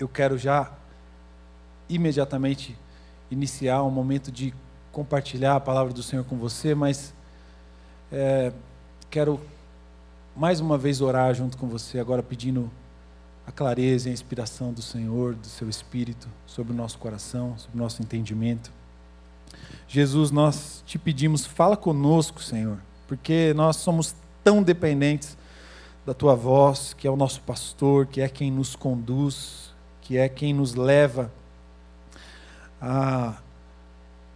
eu quero já imediatamente iniciar um momento de compartilhar a palavra do Senhor com você, mas é, quero mais uma vez orar junto com você, agora pedindo a clareza e a inspiração do Senhor, do seu Espírito, sobre o nosso coração, sobre o nosso entendimento. Jesus, nós te pedimos, fala conosco, Senhor, porque nós somos tão dependentes da tua voz, que é o nosso pastor, que é quem nos conduz, que é quem nos leva a,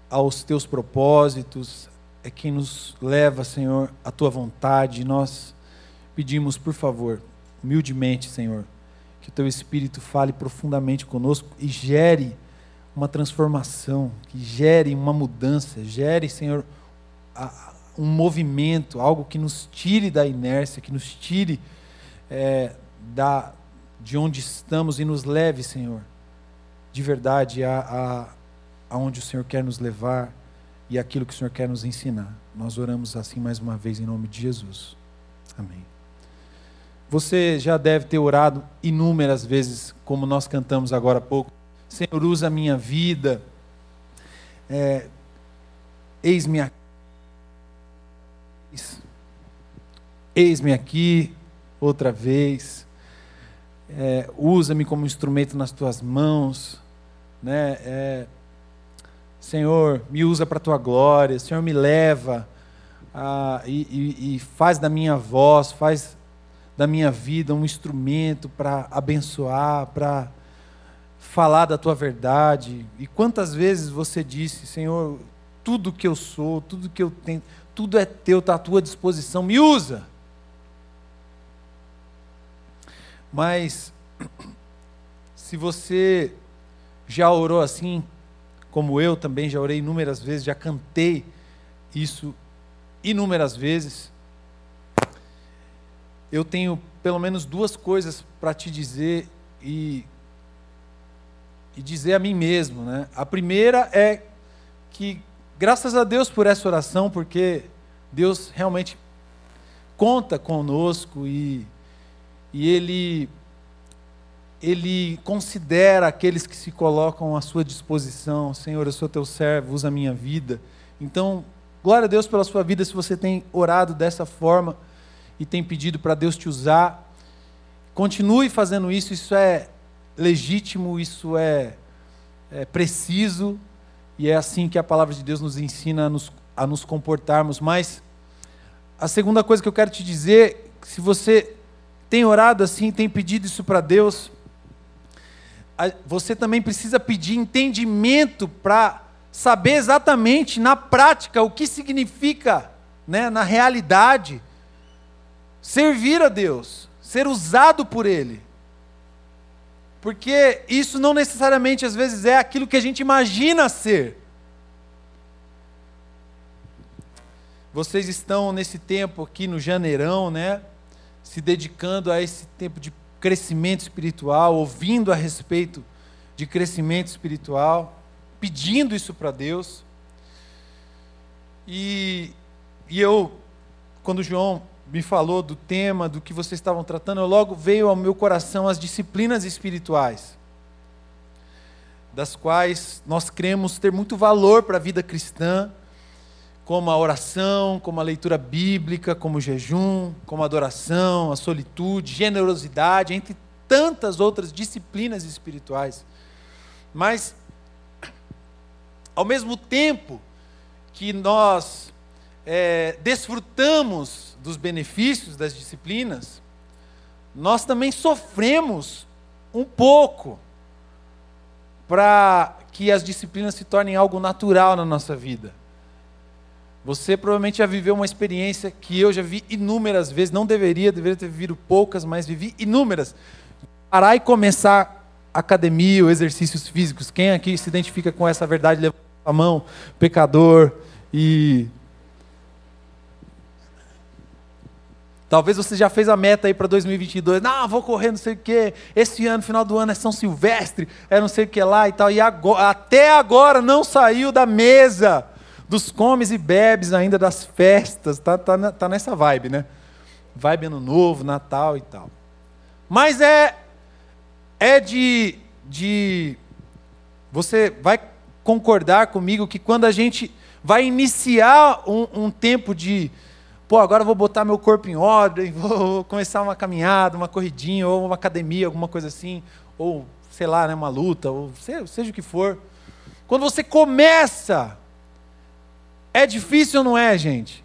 aos teus propósitos, é quem nos leva, Senhor, à tua vontade. Nós pedimos, por favor, humildemente, Senhor, que o teu Espírito fale profundamente conosco e gere uma transformação, que gere uma mudança, gere, Senhor, um movimento, algo que nos tire da inércia, que nos tire é, da, de onde estamos e nos leve, Senhor, de verdade a, a, aonde o Senhor quer nos levar e aquilo que o Senhor quer nos ensinar. Nós oramos assim mais uma vez em nome de Jesus. Amém. Você já deve ter orado inúmeras vezes, como nós cantamos agora há pouco. Senhor, usa a minha vida. É, Eis-me aqui. Eis-me aqui outra vez. É, Usa-me como instrumento nas tuas mãos. Né? É, Senhor, me usa para a tua glória. Senhor, me leva a, e, e, e faz da minha voz, faz da minha vida um instrumento para abençoar, para falar da tua verdade. E quantas vezes você disse, Senhor, tudo que eu sou, tudo que eu tenho, tudo é teu, está à tua disposição, me usa. Mas, se você já orou assim, como eu também já orei inúmeras vezes, já cantei isso inúmeras vezes, eu tenho pelo menos duas coisas para te dizer e, e dizer a mim mesmo. Né? A primeira é que, graças a Deus por essa oração, porque Deus realmente conta conosco e, e Ele, Ele considera aqueles que se colocam à sua disposição. Senhor, eu sou teu servo, usa a minha vida. Então, glória a Deus pela sua vida se você tem orado dessa forma e tem pedido para Deus te usar. Continue fazendo isso, isso é legítimo, isso é, é, preciso, e é assim que a palavra de Deus nos ensina a nos, a nos comportarmos. Mas a segunda coisa que eu quero te dizer, se você tem orado assim, tem pedido isso para Deus, você também precisa pedir entendimento para saber exatamente na prática o que significa, né, na realidade, servir a Deus, ser usado por Ele. Porque isso não necessariamente às vezes é aquilo que a gente imagina ser. Vocês estão nesse tempo aqui no janeirão, né? Se dedicando a esse tempo de crescimento espiritual, ouvindo a respeito de crescimento espiritual, pedindo isso para Deus. E, e eu, quando o João me falou do tema, do que vocês estavam tratando, logo veio ao meu coração as disciplinas espirituais, das quais nós cremos ter muito valor para a vida cristã, como a oração, como a leitura bíblica, como o jejum, como a adoração, a solitude, generosidade, entre tantas outras disciplinas espirituais. Mas, ao mesmo tempo que nós é, desfrutamos dos benefícios das disciplinas, nós também sofremos um pouco para que as disciplinas se tornem algo natural na nossa vida. Você provavelmente já viveu uma experiência que eu já vi inúmeras vezes, não deveria, deveria ter vivido poucas, mas vivi inúmeras. Parar e começar academia ou exercícios físicos. Quem aqui se identifica com essa verdade, levanta a mão, pecador e Talvez você já fez a meta aí para 2022. Não, vou correr não sei o quê. Esse ano, final do ano, é São Silvestre, é não sei o que lá e tal. E agora, até agora não saiu da mesa dos comes e bebes ainda das festas. Tá, tá, tá nessa vibe, né? Vibe ano novo, Natal e tal. Mas é, é de de. Você vai concordar comigo que quando a gente vai iniciar um, um tempo de. Pô, agora vou botar meu corpo em ordem, vou começar uma caminhada, uma corridinha, ou uma academia, alguma coisa assim, ou sei lá, né, uma luta, ou seja, seja o que for. Quando você começa, é difícil ou não é, gente?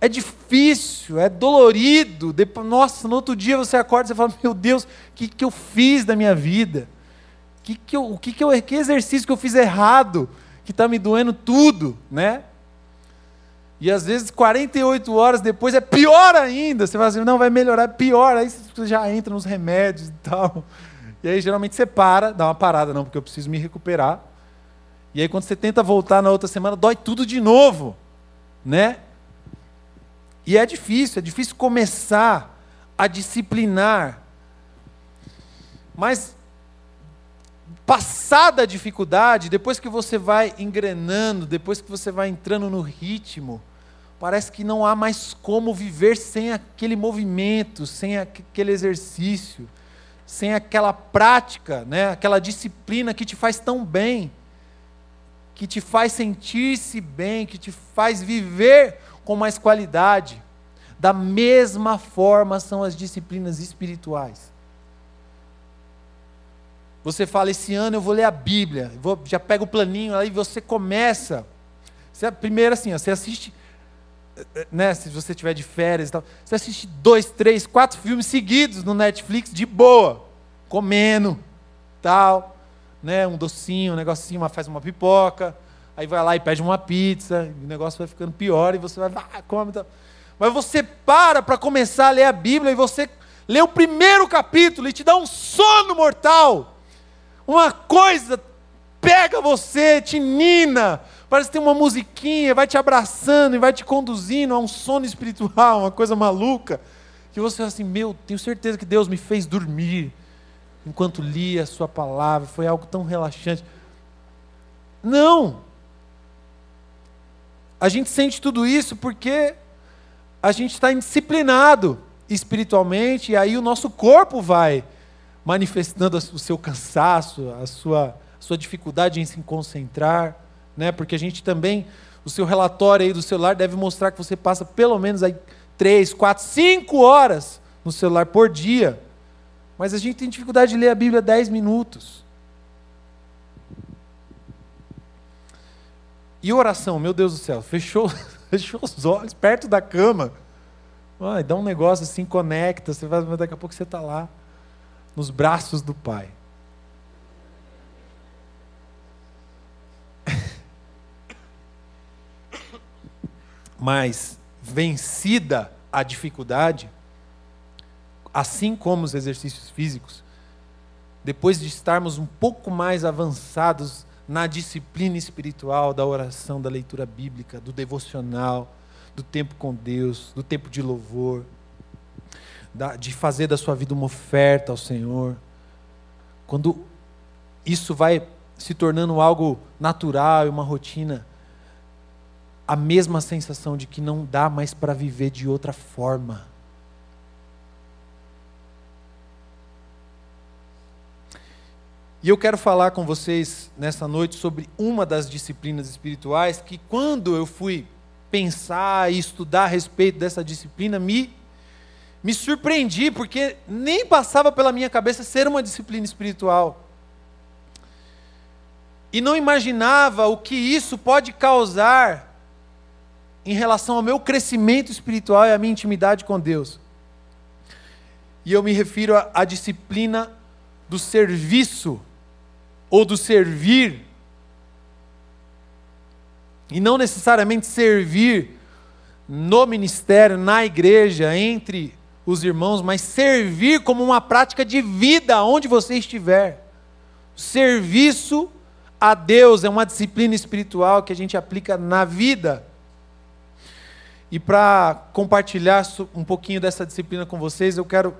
É difícil, é dolorido. Depois, nossa, no outro dia você acorda e você fala: Meu Deus, o que, que eu fiz da minha vida? Que que eu, o que, que, eu, que exercício que eu fiz errado que está me doendo tudo, né? E às vezes 48 horas depois é pior ainda. Você fala assim, não, vai melhorar, é pior. Aí você já entra nos remédios e tal. E aí geralmente você para, dá uma parada, não, porque eu preciso me recuperar. E aí quando você tenta voltar na outra semana, dói tudo de novo, né? E é difícil, é difícil começar a disciplinar. Mas passada a dificuldade, depois que você vai engrenando, depois que você vai entrando no ritmo, parece que não há mais como viver sem aquele movimento, sem aquele exercício, sem aquela prática, né? aquela disciplina que te faz tão bem, que te faz sentir-se bem, que te faz viver com mais qualidade. Da mesma forma são as disciplinas espirituais. Você fala, esse ano eu vou ler a Bíblia, vou, já pega o planinho, aí você começa. Você, primeiro assim, ó, você assiste, né, se você tiver de férias e tal, você assiste dois, três, quatro filmes seguidos no Netflix de boa, comendo, tal, né, um docinho, um negocinho, uma, faz uma pipoca, aí vai lá e pede uma pizza, o negócio vai ficando pior e você vai, ah, come, tal. Mas você para para começar a ler a Bíblia e você lê o primeiro capítulo e te dá um sono mortal uma coisa pega você, te nina, parece que tem uma musiquinha, vai te abraçando e vai te conduzindo a um sono espiritual, uma coisa maluca, que você fala assim, meu, tenho certeza que Deus me fez dormir, enquanto lia a sua palavra, foi algo tão relaxante. Não! A gente sente tudo isso porque a gente está indisciplinado espiritualmente, e aí o nosso corpo vai manifestando o seu cansaço, a sua, a sua dificuldade em se concentrar, né? porque a gente também, o seu relatório aí do celular deve mostrar que você passa pelo menos aí três, quatro, cinco horas no celular por dia. Mas a gente tem dificuldade de ler a Bíblia dez minutos. E oração, meu Deus do céu, fechou, fechou os olhos perto da cama. Ai, dá um negócio assim, conecta, você vai, daqui a pouco você está lá nos braços do Pai. Mas, vencida a dificuldade, assim como os exercícios físicos, depois de estarmos um pouco mais avançados na disciplina espiritual, da oração, da leitura bíblica, do devocional, do tempo com Deus, do tempo de louvor, de fazer da sua vida uma oferta ao Senhor, quando isso vai se tornando algo natural e uma rotina, a mesma sensação de que não dá mais para viver de outra forma. E eu quero falar com vocês nessa noite sobre uma das disciplinas espirituais que, quando eu fui pensar e estudar a respeito dessa disciplina, me me surpreendi porque nem passava pela minha cabeça ser uma disciplina espiritual. E não imaginava o que isso pode causar em relação ao meu crescimento espiritual e à minha intimidade com Deus. E eu me refiro à, disciplina do serviço ou do servir. E não necessariamente servir no ministério, na igreja, entre os irmãos, mas servir como uma prática de vida onde você estiver. Serviço a Deus é uma disciplina espiritual que a gente aplica na vida. E para compartilhar um pouquinho dessa disciplina com vocês, eu quero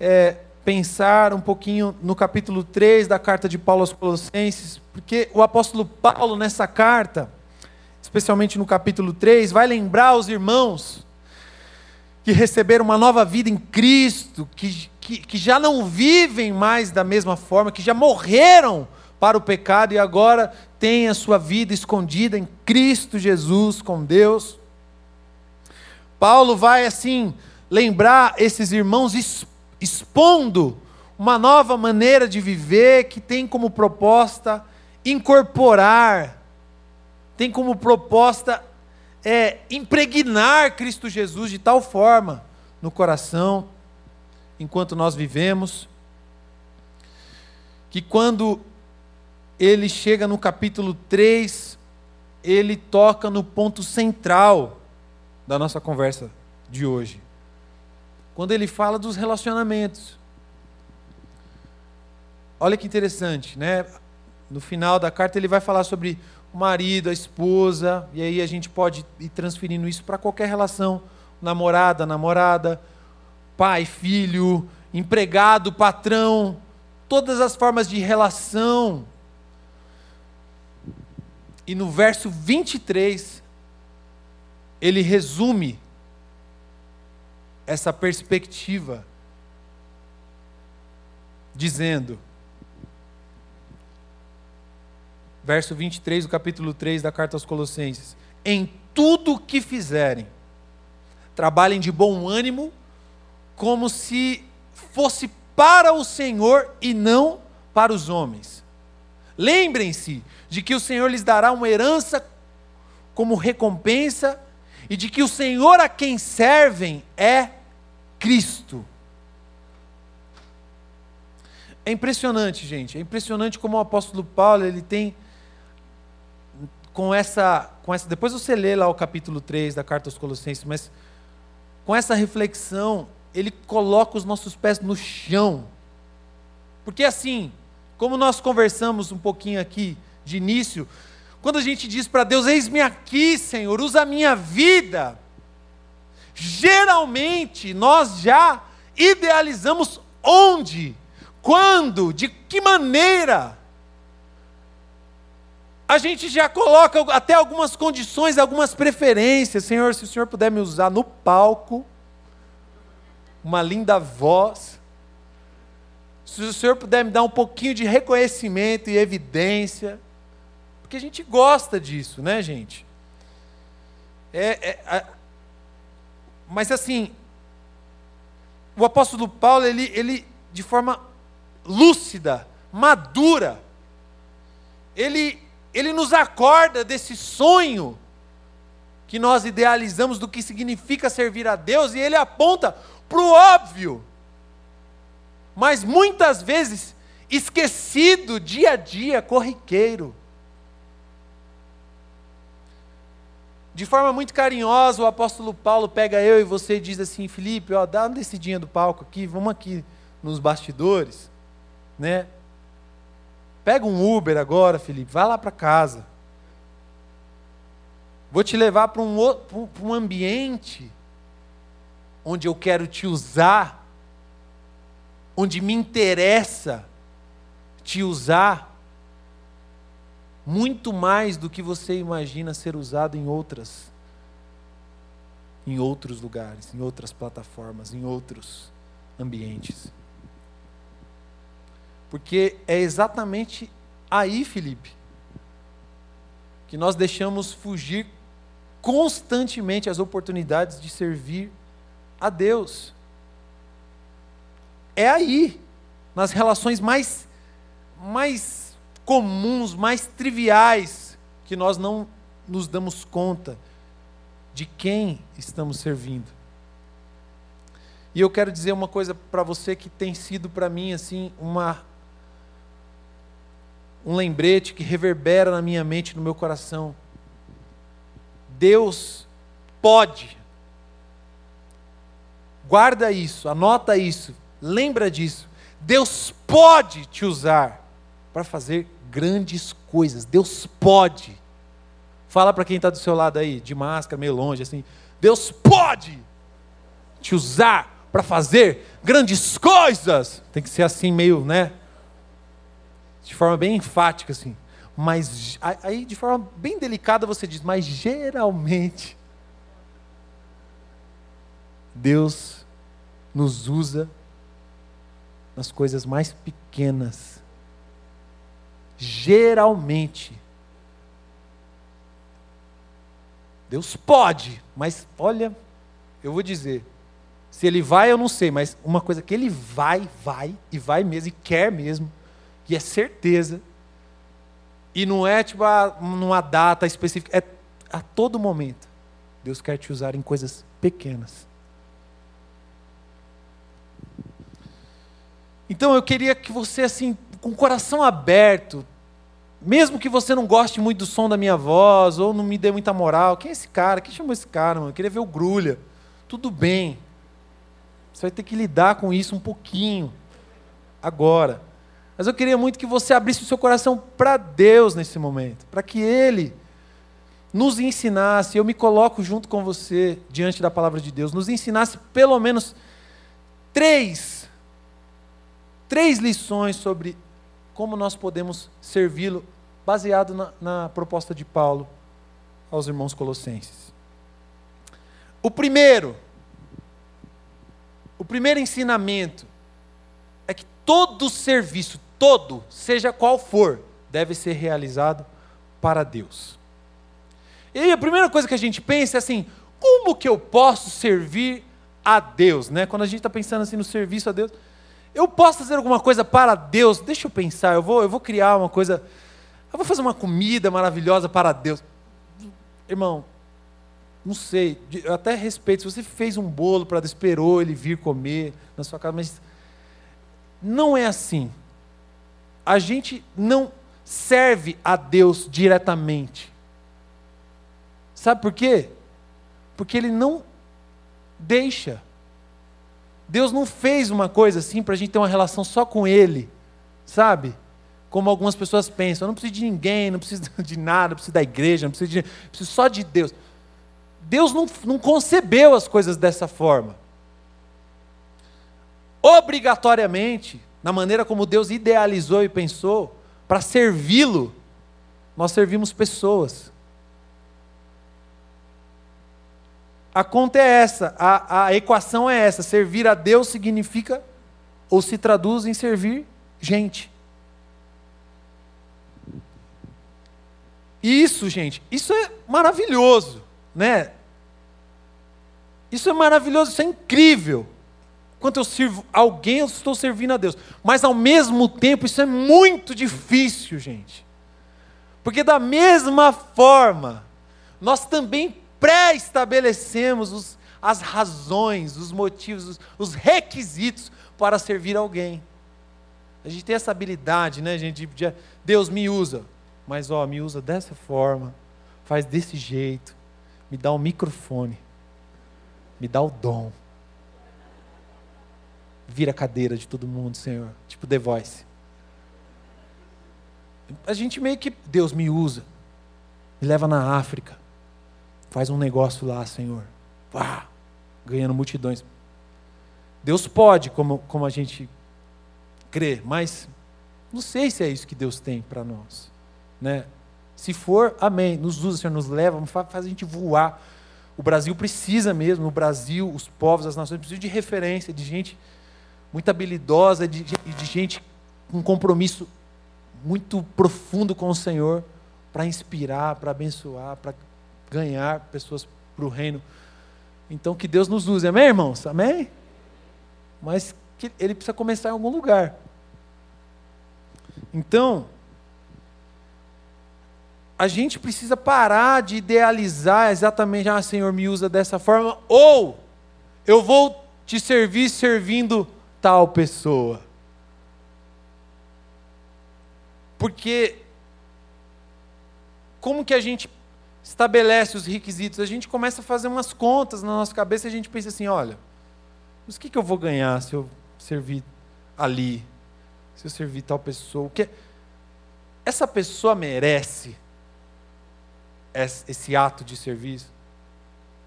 é, pensar um pouquinho no capítulo 3 da carta de Paulo aos Colossenses, porque o apóstolo Paulo, nessa carta, especialmente no capítulo 3, vai lembrar aos irmãos que receberam uma nova vida em Cristo, que, que, que já não vivem mais da mesma forma, que já morreram para o pecado e agora têm a sua vida escondida em Cristo Jesus com Deus. Paulo vai assim lembrar esses irmãos expondo uma nova maneira de viver que tem como proposta incorporar, tem como proposta é, impregnar Cristo Jesus de tal forma no coração, enquanto nós vivemos, que quando ele chega no capítulo 3, ele toca no ponto central da nossa conversa de hoje. Quando ele fala dos relacionamentos. Olha que interessante, né? No final da carta ele vai falar sobre o marido, a esposa, e aí a gente pode ir transferindo isso para qualquer relação, namorada, namorada, pai, filho, empregado, patrão, todas as formas de relação e no verso 23, ele resume essa perspectiva, dizendo, verso 23 do capítulo 3 da carta aos Colossenses: Em tudo que fizerem, trabalhem de bom ânimo, como se fosse para o Senhor e não para os homens. Lembrem-se de que o Senhor lhes dará uma herança como recompensa e de que o Senhor a quem servem é Cristo. É impressionante, gente. É impressionante como o apóstolo Paulo ele tem com essa, com essa. Depois você lê lá o capítulo 3 da carta aos Colossenses, mas com essa reflexão, ele coloca os nossos pés no chão. Porque assim, como nós conversamos um pouquinho aqui, de início, quando a gente diz para Deus: Eis-me aqui, Senhor, usa a minha vida. Geralmente nós já idealizamos onde, quando, de que maneira. A gente já coloca até algumas condições, algumas preferências. Senhor, se o Senhor puder me usar no palco, uma linda voz, se o Senhor puder me dar um pouquinho de reconhecimento e evidência, porque a gente gosta disso, né, gente? É, é. Mas assim, o apóstolo Paulo, ele, ele de forma lúcida, madura, ele, ele nos acorda desse sonho que nós idealizamos do que significa servir a Deus e ele aponta para o óbvio, mas muitas vezes esquecido dia a dia, corriqueiro. De forma muito carinhosa, o apóstolo Paulo pega eu e você e diz assim: Felipe, ó, dá uma descidinha do palco aqui, vamos aqui nos bastidores, né? Pega um Uber agora, Felipe, vai lá para casa. Vou te levar para um, um ambiente onde eu quero te usar, onde me interessa te usar muito mais do que você imagina ser usado em outras em outros lugares, em outras plataformas, em outros ambientes. Porque é exatamente aí, Felipe, que nós deixamos fugir constantemente as oportunidades de servir a Deus. É aí, nas relações mais mais comuns, mais triviais, que nós não nos damos conta de quem estamos servindo. E eu quero dizer uma coisa para você que tem sido para mim assim uma um lembrete que reverbera na minha mente, no meu coração. Deus pode. Guarda isso, anota isso, lembra disso. Deus pode te usar para fazer grandes coisas. Deus pode. Fala para quem está do seu lado aí, de máscara, meio longe, assim. Deus pode te usar para fazer grandes coisas. Tem que ser assim, meio, né? De forma bem enfática, assim. Mas aí, de forma bem delicada, você diz, mas geralmente, Deus nos usa nas coisas mais pequenas. Geralmente. Deus pode, mas olha, eu vou dizer, se ele vai, eu não sei, mas uma coisa que ele vai, vai, e vai mesmo, e quer mesmo, e é certeza, e não é tipo a, numa data específica, é a todo momento. Deus quer te usar em coisas pequenas. Então eu queria que você, assim, com o coração aberto, mesmo que você não goste muito do som da minha voz, ou não me dê muita moral, quem é esse cara? Quem chamou esse cara, mano? Eu queria ver o grulha. Tudo bem. Você vai ter que lidar com isso um pouquinho. Agora. Mas eu queria muito que você abrisse o seu coração para Deus nesse momento, para que Ele nos ensinasse, eu me coloco junto com você diante da palavra de Deus, nos ensinasse pelo menos três, três lições sobre como nós podemos servi-lo, baseado na, na proposta de Paulo aos irmãos colossenses. O primeiro, o primeiro ensinamento é que todo serviço, todo, seja qual for, deve ser realizado para Deus. E aí a primeira coisa que a gente pensa é assim: como que eu posso servir a Deus? Né? Quando a gente está pensando assim no serviço a Deus, eu posso fazer alguma coisa para Deus? Deixa eu pensar, eu vou, eu vou criar uma coisa, eu vou fazer uma comida maravilhosa para Deus. Irmão, não sei, eu até respeito, se você fez um bolo para esperou ele vir comer na sua casa, mas não é assim. A gente não serve a Deus diretamente. Sabe por quê? Porque ele não deixa. Deus não fez uma coisa assim para a gente ter uma relação só com Ele, sabe? Como algumas pessoas pensam, eu não preciso de ninguém, não preciso de nada, não preciso da igreja, não preciso, de, preciso só de Deus. Deus não, não concebeu as coisas dessa forma. Obrigatoriamente, na maneira como Deus idealizou e pensou, para servi-lo, nós servimos pessoas. A conta é essa, a, a equação é essa: servir a Deus significa, ou se traduz em servir gente. Isso, gente, isso é maravilhoso, né? Isso é maravilhoso, isso é incrível. Quando eu sirvo alguém, eu estou servindo a Deus. Mas ao mesmo tempo, isso é muito difícil, gente. Porque da mesma forma, nós também pré-estabelecemos as razões, os motivos, os, os, requisitos para servir alguém. A gente tem essa habilidade, né, gente? De, Deus me usa, mas ó, me usa dessa forma, faz desse jeito, me dá um microfone, me dá o dom. Vira a cadeira de todo mundo, Senhor, tipo The Voice. A gente meio que, Deus me usa, me leva na África, Faz um negócio lá, Senhor. Vá, ganhando multidões. Deus pode, como, como a gente crê, mas não sei se é isso que Deus tem para nós. Né? Se for, amém. Nos usa, Senhor, nos leva, faz a gente voar. O Brasil precisa mesmo, o Brasil, os povos, as nações precisam de referência, de gente muito habilidosa, de, de, de gente com compromisso muito profundo com o Senhor, para inspirar, para abençoar, para ganhar pessoas para o reino. Então que Deus nos use, amém, irmãos? Amém? Mas que ele precisa começar em algum lugar. Então, a gente precisa parar de idealizar exatamente, ah, Senhor, me usa dessa forma, ou eu vou te servir servindo tal pessoa. Porque como que a gente estabelece os requisitos, a gente começa a fazer umas contas na nossa cabeça e a gente pensa assim: olha, mas o que, que eu vou ganhar se eu servir ali? Se eu servir tal pessoa? O que essa pessoa merece esse ato de serviço?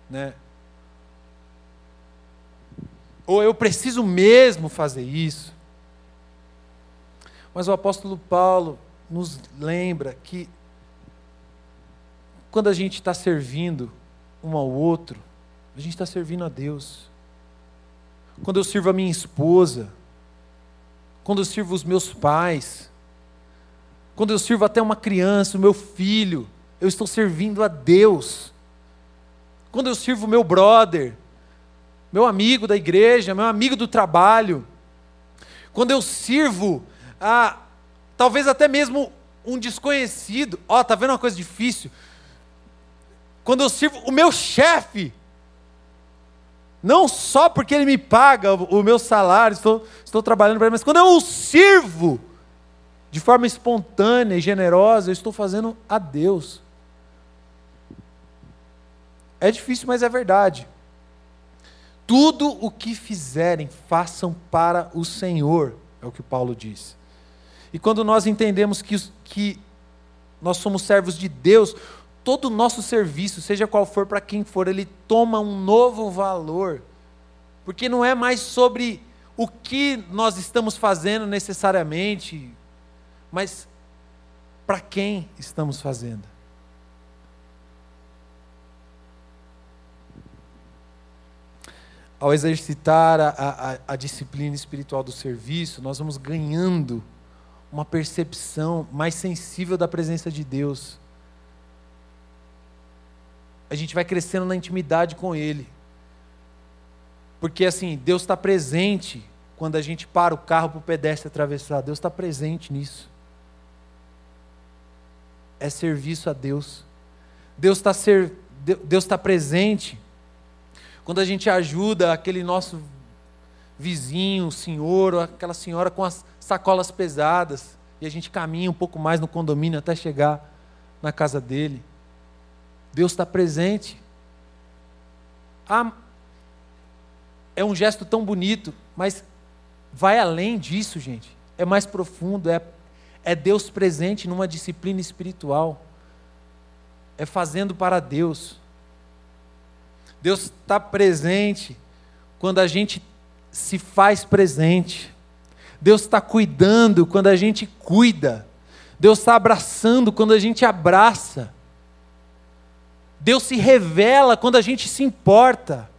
Né? Ou eu preciso mesmo fazer isso? Mas o apóstolo Paulo nos lembra que quando a gente está servindo um ao outro, a gente está servindo a Deus. Quando eu sirvo a minha esposa, quando eu sirvo os meus pais, quando eu sirvo até uma criança, o meu filho, eu estou servindo a Deus. Quando eu sirvo meu brother, meu amigo da igreja, meu amigo do trabalho, quando eu sirvo a talvez até mesmo um desconhecido, ó, oh, tá vendo uma coisa difícil? Quando eu sirvo o meu chefe, não só porque ele me paga o meu salário, estou, estou trabalhando para ele, mas quando eu o sirvo de forma espontânea e generosa, eu estou fazendo a Deus. É difícil, mas é verdade. Tudo o que fizerem, façam para o Senhor, é o que Paulo diz. E quando nós entendemos que, que nós somos servos de Deus, todo o nosso serviço, seja qual for para quem for, ele toma um novo valor. Porque não é mais sobre o que nós estamos fazendo necessariamente, mas para quem estamos fazendo. Ao exercitar a, a, a disciplina espiritual do serviço, nós vamos ganhando uma percepção mais sensível da presença de Deus a gente vai crescendo na intimidade com Ele. Porque assim, Deus está presente quando a gente para o carro para o pedestre atravessar. Deus está presente nisso. É serviço a Deus. Deus está ser, Deus está presente quando a gente ajuda aquele nosso vizinho, senhor, ou aquela senhora com as sacolas pesadas e a gente caminha um pouco mais no condomínio até chegar na casa dele. Deus está presente. Ah, é um gesto tão bonito, mas vai além disso, gente. É mais profundo, é, é Deus presente numa disciplina espiritual. É fazendo para Deus. Deus está presente quando a gente se faz presente. Deus está cuidando quando a gente cuida. Deus está abraçando quando a gente abraça. Deus se revela quando a gente se importa.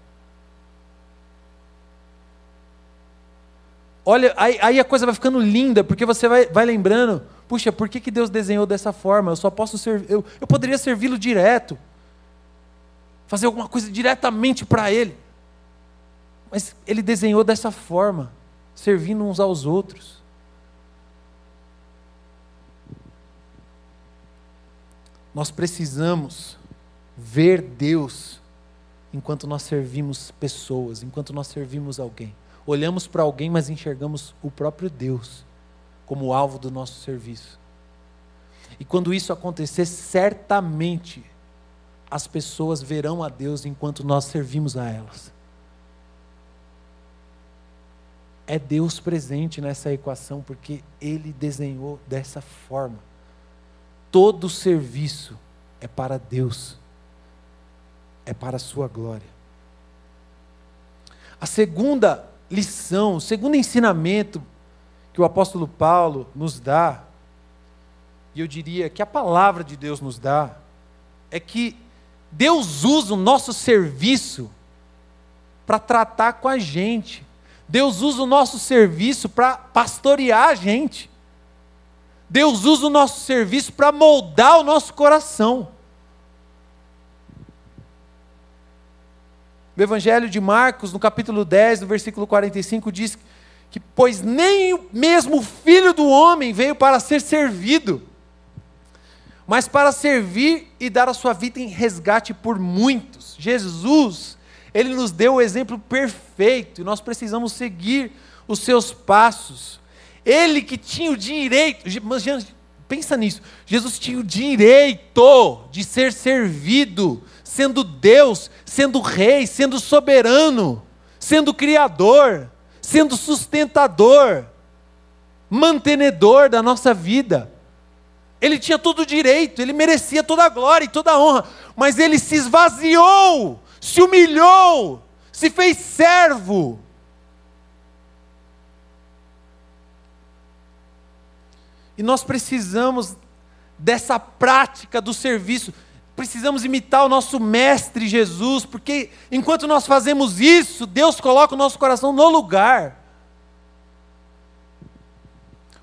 Olha, aí, aí, a coisa vai ficando linda, porque você vai, vai lembrando, puxa, por que, que Deus desenhou dessa forma? Eu só posso servir, eu, eu poderia servi-lo direto, fazer alguma coisa diretamente para Ele. Mas Ele desenhou dessa forma, servindo uns aos outros. Nós precisamos ver Deus enquanto nós servimos pessoas, enquanto nós servimos alguém. Olhamos para alguém, mas enxergamos o próprio Deus como alvo do nosso serviço. E quando isso acontecer, certamente as pessoas verão a Deus enquanto nós servimos a elas. É Deus presente nessa equação porque Ele desenhou dessa forma. Todo serviço é para Deus é para a sua glória. A segunda lição, o segundo ensinamento que o apóstolo Paulo nos dá, e eu diria que a palavra de Deus nos dá, é que Deus usa o nosso serviço para tratar com a gente. Deus usa o nosso serviço para pastorear a gente. Deus usa o nosso serviço para moldar o nosso coração. O Evangelho de Marcos, no capítulo 10, no versículo 45, diz que, pois nem mesmo o filho do homem veio para ser servido, mas para servir e dar a sua vida em resgate por muitos. Jesus, ele nos deu o exemplo perfeito, e nós precisamos seguir os seus passos. Ele que tinha o direito, pensa nisso, Jesus tinha o direito de ser servido, sendo Deus, sendo Rei, sendo soberano, sendo Criador, sendo sustentador, mantenedor da nossa vida. Ele tinha todo o direito, ele merecia toda a glória e toda a honra, mas ele se esvaziou, se humilhou, se fez servo. E nós precisamos dessa prática do serviço precisamos imitar o nosso Mestre Jesus, porque enquanto nós fazemos isso, Deus coloca o nosso coração no lugar.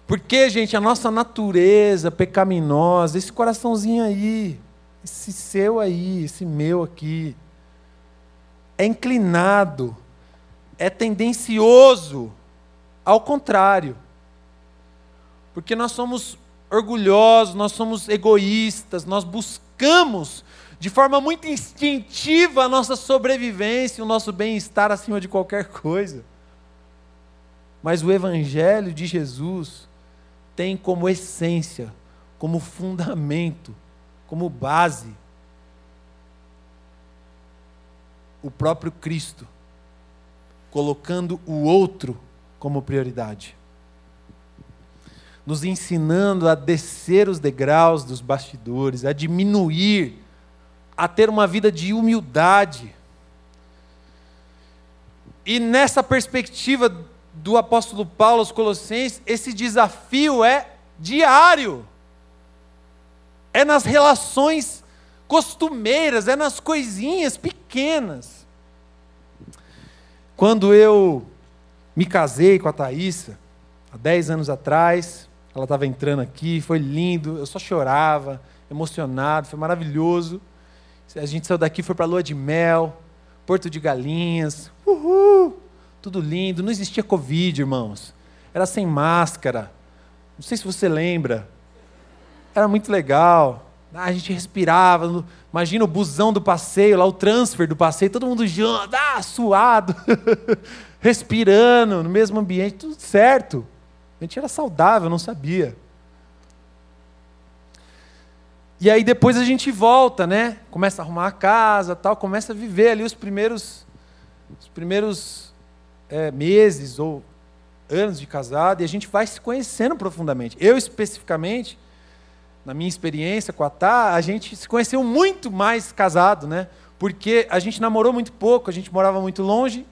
Porque, gente, a nossa natureza pecaminosa, esse coraçãozinho aí, esse seu aí, esse meu aqui, é inclinado, é tendencioso ao contrário. Porque nós somos orgulhosos, nós somos egoístas, nós buscamos de forma muito instintiva a nossa sobrevivência, o nosso bem-estar acima de qualquer coisa. Mas o Evangelho de Jesus tem como essência, como fundamento, como base, o próprio Cristo, colocando o outro como prioridade nos ensinando a descer os degraus dos bastidores, a diminuir, a ter uma vida de humildade. E nessa perspectiva do apóstolo Paulo aos Colossenses, esse desafio é diário. É nas relações costumeiras, é nas coisinhas pequenas. Quando eu me casei com a Thaísa, há 10 anos atrás, ela estava entrando aqui, foi lindo, eu só chorava, emocionado, foi maravilhoso. A gente saiu daqui, foi para a lua de mel, Porto de Galinhas, uhul, tudo lindo. Não existia Covid, irmãos. Era sem máscara. Não sei se você lembra. Era muito legal. Ah, a gente respirava. Imagina o busão do passeio, lá o transfer do passeio, todo mundo ah, suado, respirando no mesmo ambiente, tudo certo. A gente era saudável, não sabia. E aí depois a gente volta, né? Começa a arrumar a casa, tal, começa a viver ali os primeiros, os primeiros é, meses ou anos de casado e a gente vai se conhecendo profundamente. Eu especificamente, na minha experiência com a Tá, a gente se conheceu muito mais casado, né? Porque a gente namorou muito pouco, a gente morava muito longe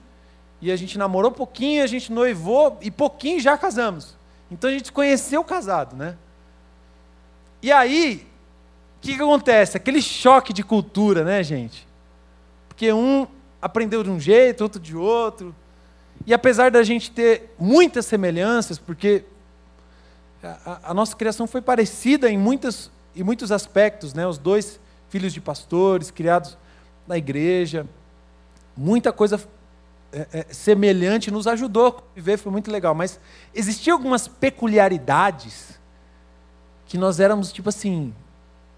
e a gente namorou pouquinho, a gente noivou e pouquinho já casamos. Então a gente conheceu casado, né? E aí, o que, que acontece? Aquele choque de cultura, né, gente? Porque um aprendeu de um jeito, outro de outro. E apesar da gente ter muitas semelhanças, porque a, a nossa criação foi parecida em, muitas, em muitos aspectos, né? Os dois filhos de pastores, criados na igreja, muita coisa é, é, semelhante nos ajudou a viver, foi muito legal. Mas existiam algumas peculiaridades que nós éramos, tipo assim,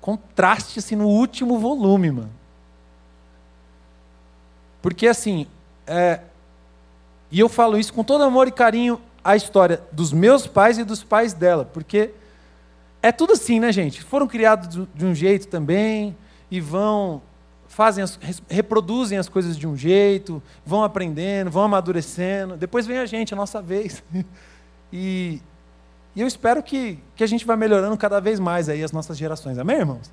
contraste assim, no último volume, mano. Porque assim, é, e eu falo isso com todo amor e carinho a história dos meus pais e dos pais dela, porque é tudo assim, né, gente? Foram criados de um jeito também e vão fazem as, reproduzem as coisas de um jeito, vão aprendendo, vão amadurecendo. Depois vem a gente, a nossa vez. E, e eu espero que, que a gente vá melhorando cada vez mais aí as nossas gerações. Amém, irmãos?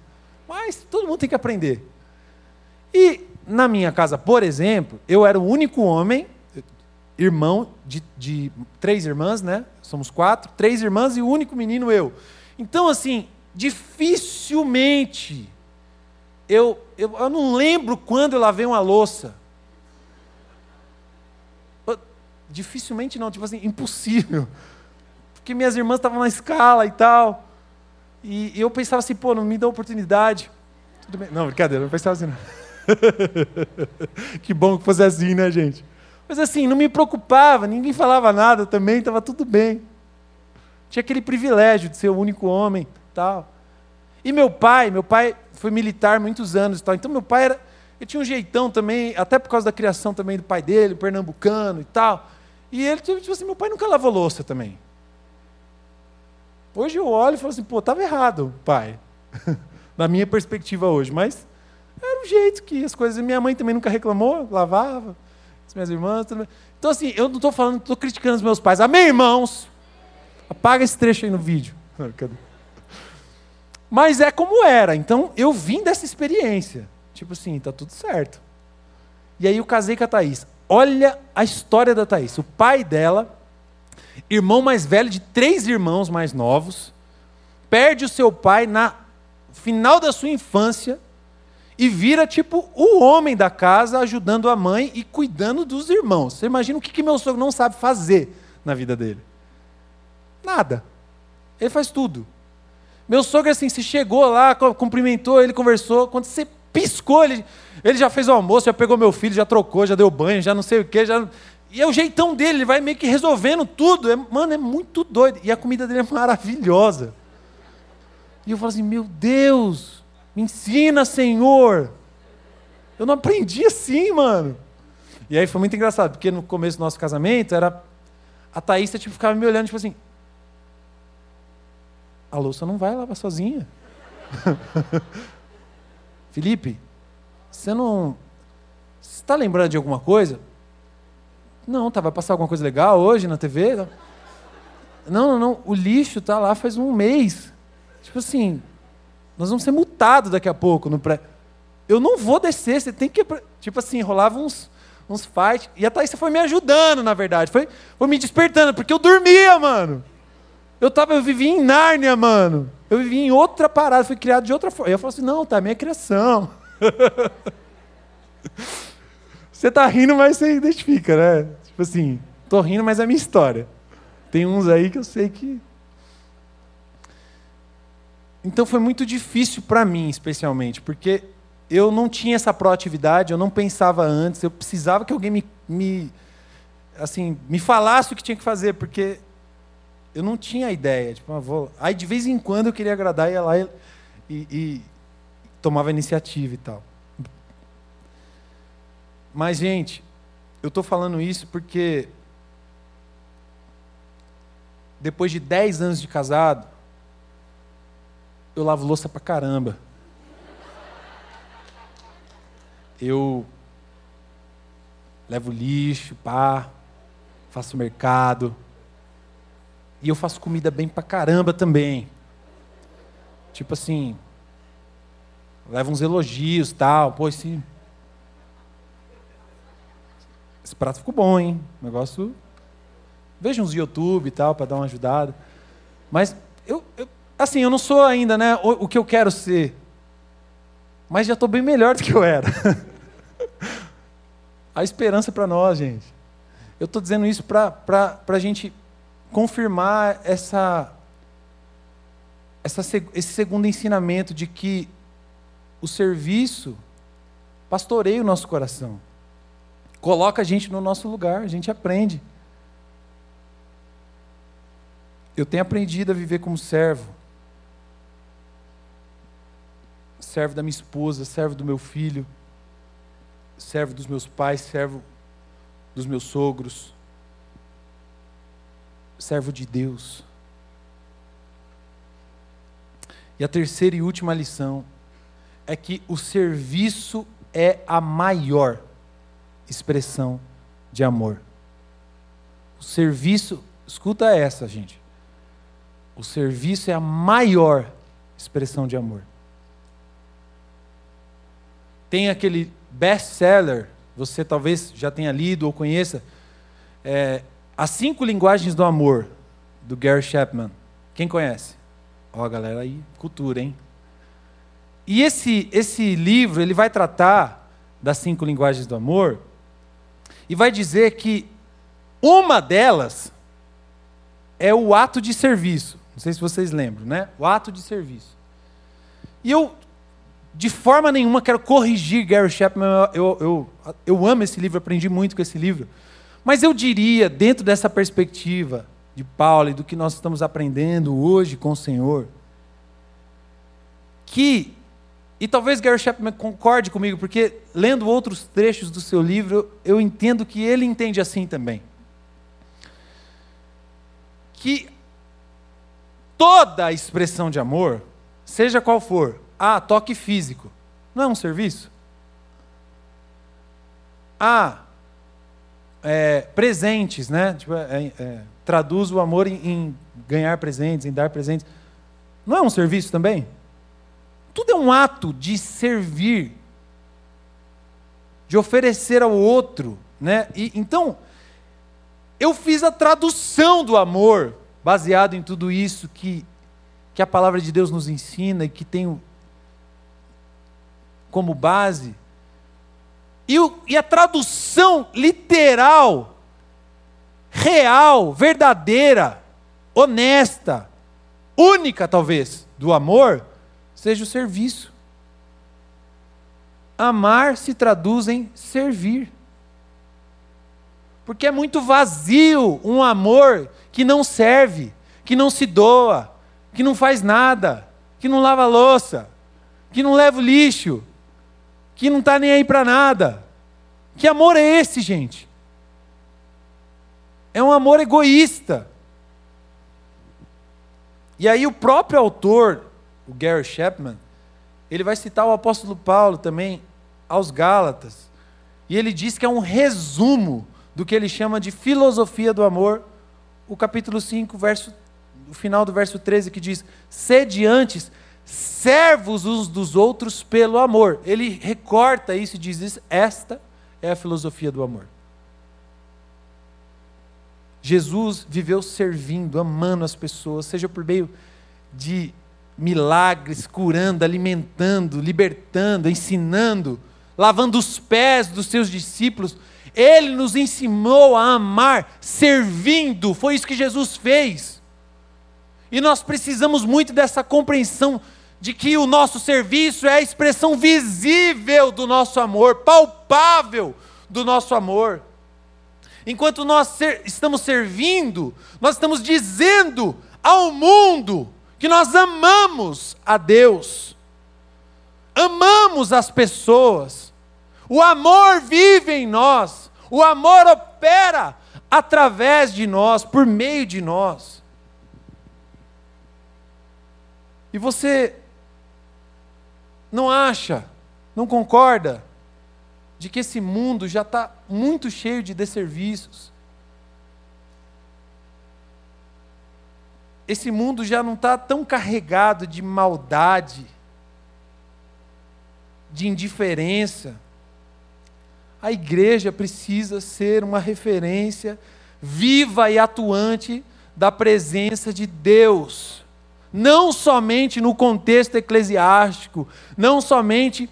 Mas todo mundo tem que aprender. E na minha casa, por exemplo, eu era o único homem, irmão de, de três irmãs, né? Somos quatro, três irmãs e o único menino eu. Então, assim, dificilmente eu, eu, eu não lembro quando eu lavei uma louça. Dificilmente não, tipo assim, impossível. Porque minhas irmãs estavam na escala e tal. E, e eu pensava assim, pô, não me dá oportunidade. Tudo bem. Não, brincadeira, eu pensava assim. que bom que fosse assim, né, gente? Mas assim, não me preocupava, ninguém falava nada também, estava tudo bem. Tinha aquele privilégio de ser o único homem, tal. E meu pai, meu pai foi militar muitos anos e tal. Então meu pai era, ele tinha um jeitão também, até por causa da criação também do pai dele, pernambucano e tal. E ele, tipo assim, meu pai nunca lavou louça também. Hoje eu olho e falo assim, pô, estava errado, pai. Na minha perspectiva hoje, mas era o jeito que as coisas. Minha mãe também nunca reclamou, lavava. As minhas irmãs também. Então, assim, eu não estou falando, estou criticando os meus pais. Amém, irmãos? Apaga esse trecho aí no vídeo. Cadê? Mas é como era. Então eu vim dessa experiência. Tipo assim, tá tudo certo. E aí eu casei com a Thaís. Olha a história da Thaís. O pai dela, irmão mais velho de três irmãos mais novos, perde o seu pai na final da sua infância e vira tipo o homem da casa, ajudando a mãe e cuidando dos irmãos. Você imagina o que, que meu sogro não sabe fazer na vida dele? Nada. Ele faz tudo. Meu sogro, assim, se chegou lá, cumprimentou, ele conversou. Quando você piscou, ele, ele já fez o almoço, já pegou meu filho, já trocou, já deu banho, já não sei o quê. Já... E é o jeitão dele, ele vai meio que resolvendo tudo. É, mano, é muito doido. E a comida dele é maravilhosa. E eu falo assim: meu Deus, me ensina, Senhor. Eu não aprendi assim, mano. E aí foi muito engraçado, porque no começo do nosso casamento era. A Thaís tipo, ficava me olhando, tipo assim. A louça não vai lavar sozinha. Felipe, você não. Está lembrando de alguma coisa? Não, tá, vai passar alguma coisa legal hoje na TV? Não, não, não. O lixo tá lá faz um mês. Tipo assim, nós vamos ser multados daqui a pouco no pré. Eu não vou descer, você tem que. Tipo assim, rolava uns, uns fights. E a Thaís foi me ajudando, na verdade. Foi, foi me despertando, porque eu dormia, mano. Eu, tava, eu vivia em Nárnia, mano. Eu vivia em outra parada, fui criado de outra forma. Eu falo assim: não, tá, minha criação. você tá rindo, mas você identifica, né? Tipo assim, tô rindo, mas é minha história. Tem uns aí que eu sei que. Então foi muito difícil para mim, especialmente, porque eu não tinha essa proatividade, eu não pensava antes, eu precisava que alguém me, me, assim, me falasse o que tinha que fazer, porque eu não tinha ideia. Tipo, ah, vou... Aí de vez em quando eu queria agradar, ia lá e, e, e tomava iniciativa e tal. Mas, gente, eu estou falando isso porque depois de 10 anos de casado, eu lavo louça pra caramba. eu levo lixo, pá, faço mercado. E eu faço comida bem pra caramba também. Tipo assim, levo uns elogios, tal, pô, esse esse prato ficou bom, hein? O negócio Veja uns YouTube e tal para dar uma ajudada. Mas eu, eu, assim, eu não sou ainda, né, o, o que eu quero ser mas já estou bem melhor do que eu era. a esperança para nós, gente. Eu estou dizendo isso para a gente confirmar essa, essa, esse segundo ensinamento de que o serviço pastoreia o nosso coração. Coloca a gente no nosso lugar, a gente aprende. Eu tenho aprendido a viver como servo. servo da minha esposa, servo do meu filho, servo dos meus pais, servo dos meus sogros, servo de Deus. E a terceira e última lição é que o serviço é a maior expressão de amor. O serviço, escuta essa, gente. O serviço é a maior expressão de amor. Tem aquele best-seller, você talvez já tenha lido ou conheça, é, As Cinco Linguagens do Amor, do Gary Chapman. Quem conhece? Ó, a galera aí, cultura, hein? E esse, esse livro, ele vai tratar das cinco linguagens do amor e vai dizer que uma delas é o ato de serviço. Não sei se vocês lembram, né? O ato de serviço. E eu de forma nenhuma quero corrigir Gary Chapman. Eu, eu, eu amo esse livro, aprendi muito com esse livro. Mas eu diria, dentro dessa perspectiva de Paulo e do que nós estamos aprendendo hoje com o Senhor, que, e talvez Gary Chapman concorde comigo, porque lendo outros trechos do seu livro, eu entendo que ele entende assim também. Que toda expressão de amor, seja qual for, ah, toque físico. Não é um serviço? Ah, é, presentes, né? Tipo, é, é, traduz o amor em, em ganhar presentes, em dar presentes. Não é um serviço também? Tudo é um ato de servir, de oferecer ao outro, né? E, então, eu fiz a tradução do amor baseado em tudo isso que, que a palavra de Deus nos ensina e que tem como base. E, o, e a tradução literal, real, verdadeira, honesta, única, talvez, do amor seja o serviço. Amar se traduz em servir. Porque é muito vazio um amor que não serve, que não se doa, que não faz nada, que não lava louça, que não leva o lixo, que não está nem aí para nada. Que amor é esse, gente? É um amor egoísta. E aí o próprio autor, o Gary Chapman, ele vai citar o apóstolo Paulo também aos Gálatas. E ele diz que é um resumo do que ele chama de filosofia do amor, o capítulo 5, verso, o final do verso 13, que diz: Sede antes servos uns dos outros pelo amor. Ele recorta isso e diz: Esta é a filosofia do amor. Jesus viveu servindo, amando as pessoas, seja por meio de milagres, curando, alimentando, libertando, ensinando, lavando os pés dos seus discípulos. Ele nos ensinou a amar servindo, foi isso que Jesus fez. E nós precisamos muito dessa compreensão de que o nosso serviço é a expressão visível do nosso amor, palpável do nosso amor. Enquanto nós ser, estamos servindo, nós estamos dizendo ao mundo que nós amamos a Deus, amamos as pessoas, o amor vive em nós, o amor opera através de nós, por meio de nós. E você não acha, não concorda de que esse mundo já está muito cheio de desserviços. Esse mundo já não está tão carregado de maldade, de indiferença. A igreja precisa ser uma referência viva e atuante da presença de Deus. Não somente no contexto eclesiástico, não somente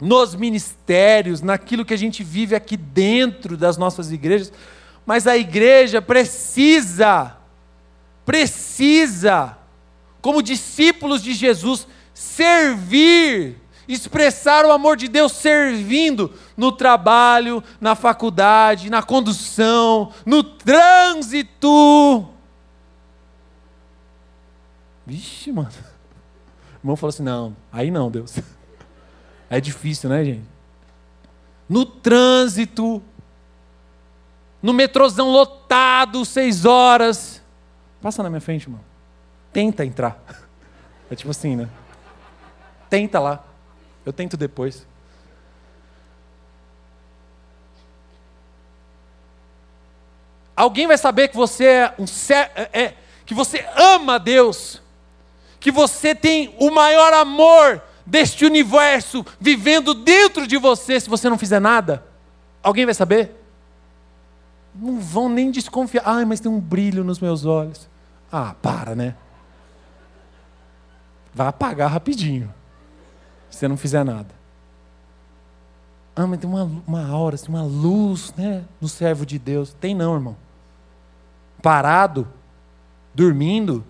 nos ministérios, naquilo que a gente vive aqui dentro das nossas igrejas, mas a igreja precisa, precisa, como discípulos de Jesus, servir, expressar o amor de Deus servindo no trabalho, na faculdade, na condução, no trânsito. Vixe, mano. O irmão falou assim: não, aí não, Deus. É difícil, né, gente? No trânsito, no metrôzão lotado, seis horas. Passa na minha frente, irmão. Tenta entrar. É tipo assim, né? Tenta lá. Eu tento depois. Alguém vai saber que você é um é, é, que você ama Deus, que você tem o maior amor deste universo vivendo dentro de você se você não fizer nada? Alguém vai saber? Não vão nem desconfiar. Ai, mas tem um brilho nos meus olhos. Ah, para, né? Vai apagar rapidinho. Se você não fizer nada. Ah, mas tem uma, uma aura, assim, uma luz né, no servo de Deus. Tem não, irmão. Parado, dormindo,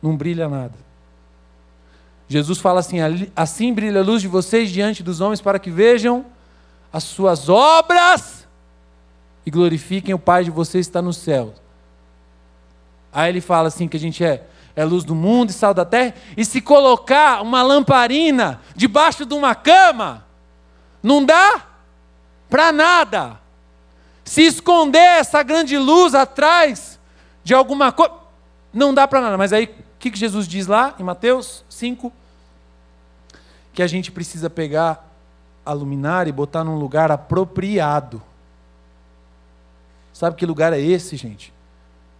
não brilha nada. Jesus fala assim: assim brilha a luz de vocês diante dos homens para que vejam as suas obras e glorifiquem o Pai de vocês que está no céu. Aí ele fala assim que a gente é, é luz do mundo e sal da terra, e se colocar uma lamparina debaixo de uma cama, não dá para nada. Se esconder essa grande luz atrás de alguma coisa, não dá para nada. Mas aí que, que Jesus diz lá em Mateus 5? Que a gente precisa pegar a luminária e botar num lugar apropriado. Sabe que lugar é esse, gente?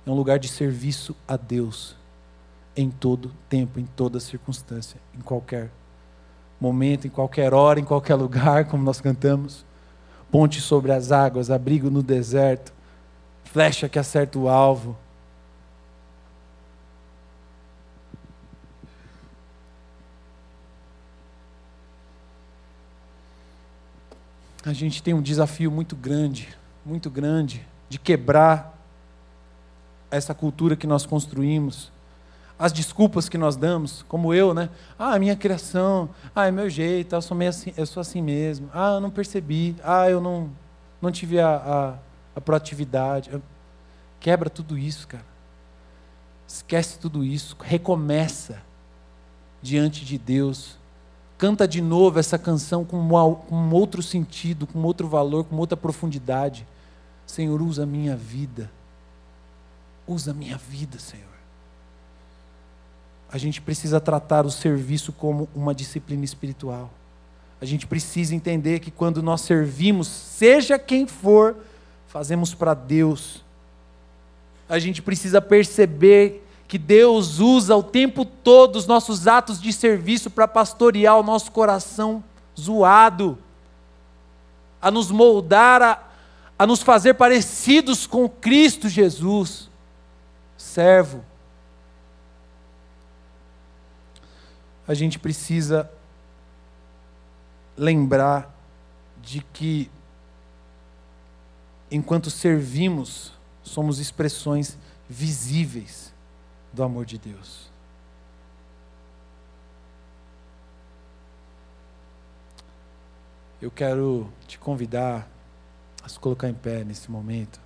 É um lugar de serviço a Deus. Em todo tempo, em toda circunstância, em qualquer momento, em qualquer hora, em qualquer lugar, como nós cantamos. Ponte sobre as águas, abrigo no deserto, flecha que acerta o alvo a gente tem um desafio muito grande, muito grande, de quebrar essa cultura que nós construímos, as desculpas que nós damos, como eu, né? Ah, minha criação, ah, é meu jeito, eu sou, meio assim, eu sou assim mesmo. Ah, eu não percebi, ah, eu não, não tive a, a, a proatividade. Quebra tudo isso, cara. Esquece tudo isso, recomeça diante de Deus. Canta de novo essa canção com um outro sentido, com outro valor, com outra profundidade. Senhor, usa a minha vida. Usa a minha vida, Senhor. A gente precisa tratar o serviço como uma disciplina espiritual. A gente precisa entender que quando nós servimos, seja quem for, fazemos para Deus. A gente precisa perceber que Deus usa o tempo todo os nossos atos de serviço para pastorear o nosso coração zoado, a nos moldar, a, a nos fazer parecidos com Cristo Jesus, servo. A gente precisa lembrar de que, enquanto servimos, somos expressões visíveis do amor de Deus. Eu quero te convidar a se colocar em pé nesse momento.